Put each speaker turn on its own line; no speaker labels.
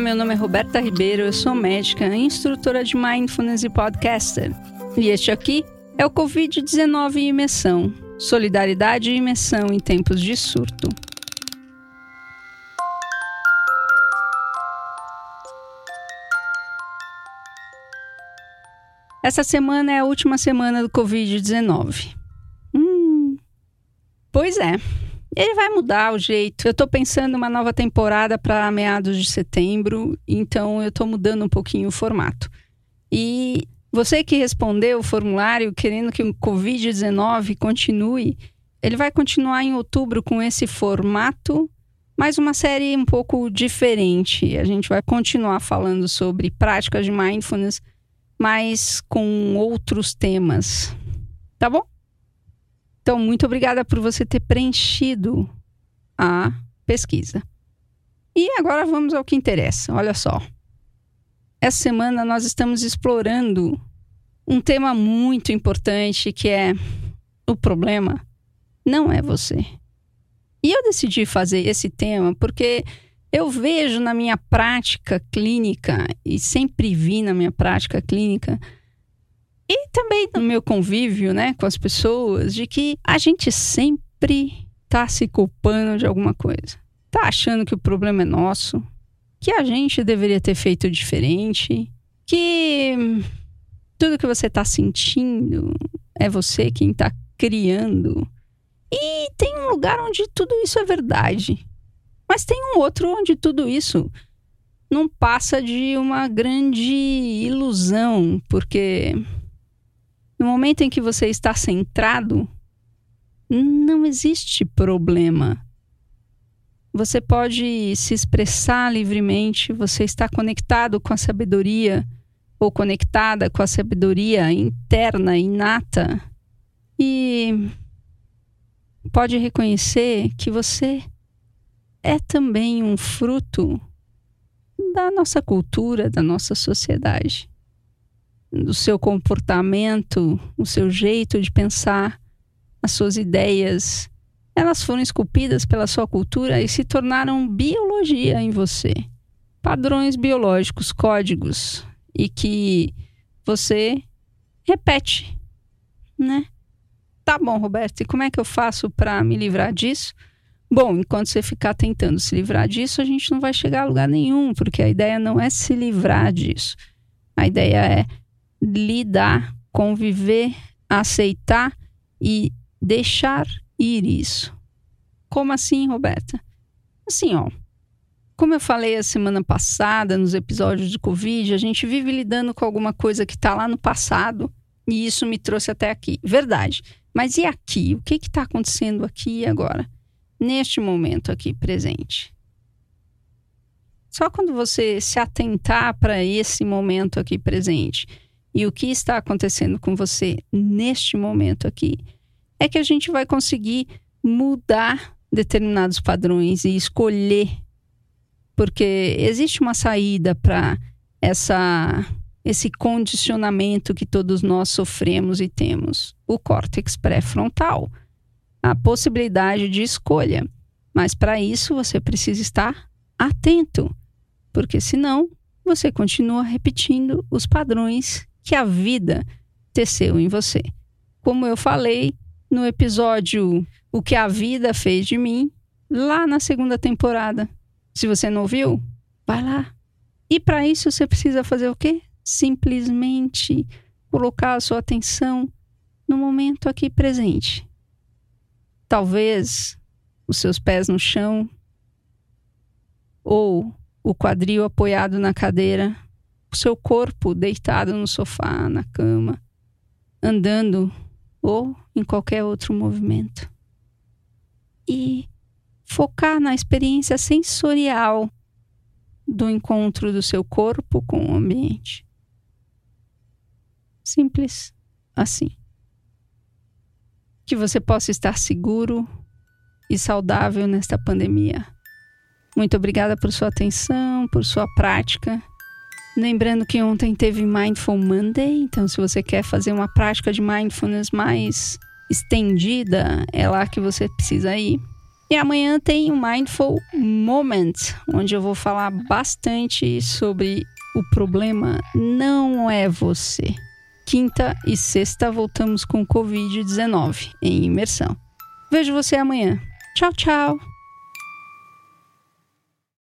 nome é Roberta Ribeiro, eu sou médica, instrutora de Mindfulness e podcaster. E este aqui é o Covid-19 e imersão. Solidariedade e imersão em tempos de surto. Essa semana é a última semana do Covid-19. Hum, pois é, ele vai mudar o jeito. Eu estou pensando uma nova temporada para meados de setembro, então eu estou mudando um pouquinho o formato. E você que respondeu o formulário querendo que o Covid-19 continue, ele vai continuar em outubro com esse formato, mas uma série um pouco diferente. A gente vai continuar falando sobre práticas de mindfulness, mas com outros temas. Tá bom? Então, muito obrigada por você ter preenchido a pesquisa. E agora vamos ao que interessa. Olha só. Essa semana nós estamos explorando um tema muito importante que é o problema não é você. E eu decidi fazer esse tema porque eu vejo na minha prática clínica e sempre vi na minha prática clínica e também no meu convívio, né, com as pessoas, de que a gente sempre tá se culpando de alguma coisa. Tá achando que o problema é nosso, que a gente deveria ter feito diferente, que tudo que você tá sentindo é você quem tá criando. E tem um lugar onde tudo isso é verdade. Mas tem um outro onde tudo isso não passa de uma grande ilusão, porque no momento em que você está centrado, não existe problema. Você pode se expressar livremente, você está conectado com a sabedoria ou conectada com a sabedoria interna, inata, e pode reconhecer que você é também um fruto da nossa cultura, da nossa sociedade do seu comportamento, o seu jeito de pensar, as suas ideias, elas foram esculpidas pela sua cultura e se tornaram biologia em você. Padrões biológicos, códigos, e que você repete, né? Tá bom, Roberto, e como é que eu faço para me livrar disso? Bom, enquanto você ficar tentando se livrar disso, a gente não vai chegar a lugar nenhum, porque a ideia não é se livrar disso. A ideia é lidar, conviver, aceitar e deixar ir isso. Como assim, Roberta? Assim, ó. Como eu falei a semana passada, nos episódios de Covid, a gente vive lidando com alguma coisa que está lá no passado e isso me trouxe até aqui. Verdade. Mas e aqui? O que está acontecendo aqui e agora? Neste momento aqui presente. Só quando você se atentar para esse momento aqui presente e o que está acontecendo com você neste momento aqui, é que a gente vai conseguir mudar determinados padrões e escolher. Porque existe uma saída para essa esse condicionamento que todos nós sofremos e temos, o córtex pré-frontal, a possibilidade de escolha. Mas para isso você precisa estar atento, porque senão você continua repetindo os padrões que a vida teceu em você. Como eu falei no episódio O que a vida fez de mim, lá na segunda temporada. Se você não ouviu, vai lá. E para isso você precisa fazer o quê? Simplesmente colocar a sua atenção no momento aqui presente. Talvez os seus pés no chão ou o quadril apoiado na cadeira seu corpo deitado no sofá, na cama, andando ou em qualquer outro movimento. E focar na experiência sensorial do encontro do seu corpo com o ambiente. Simples assim. Que você possa estar seguro e saudável nesta pandemia. Muito obrigada por sua atenção, por sua prática Lembrando que ontem teve Mindful Monday, então se você quer fazer uma prática de mindfulness mais estendida, é lá que você precisa ir. E amanhã tem o Mindful Moment, onde eu vou falar bastante sobre o problema não é você. Quinta e sexta voltamos com Covid-19 em imersão. Vejo você amanhã. Tchau, tchau!